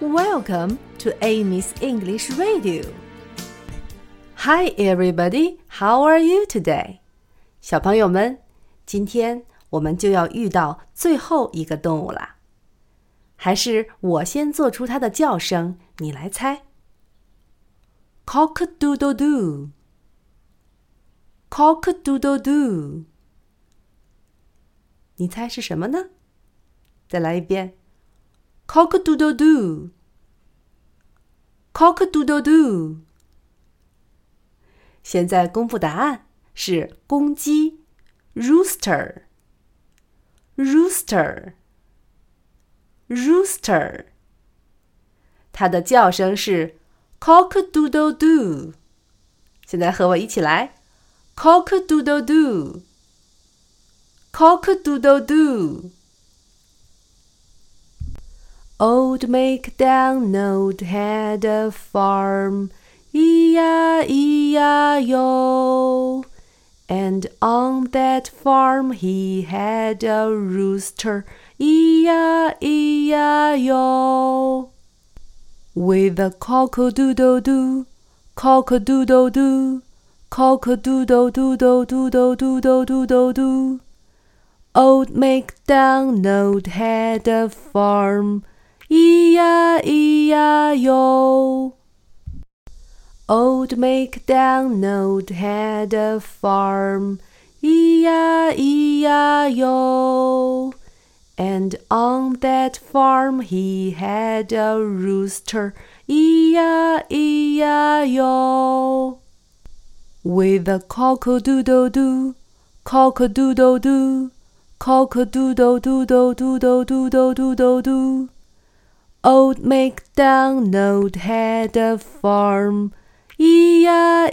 Welcome to Amy's English Radio. Hi, everybody. How are you today? 小朋友们，今天我们就要遇到最后一个动物啦。还是我先做出它的叫声，你来猜。Cock-a-doodle-doo. Cock-a-doodle-doo. 你猜是什么呢？再来一遍。Cock a doodle doo. Cock a doodle doo. 现在公布答案是公鸡，rooster。rooster。rooster。它的叫声是 cock a doodle doo。现在和我一起来，cock a doodle doo。cock a doodle doo。Old MacDonald had a farm, E-I-E-I-O. And on that farm he had a rooster, E-I-E-I-O. With a cock-a-doodle-doo, cock-a-doodle-doo, cock-a-doodle-doodle-doodle-doodle-doodle-doo. Old MacDonald had a farm, E-I-E-I-O. Old MacDonald had a farm, E-I-E-I-O. And on that farm he had a rooster, E-I-E-I-O. With a cock-a-doodle-doo, cock-a-doodle-doo, cock-a-doodle-doodle-doodle-doodle-doodle-doo. Old MacDonald had a farm, E-I-E-I-O.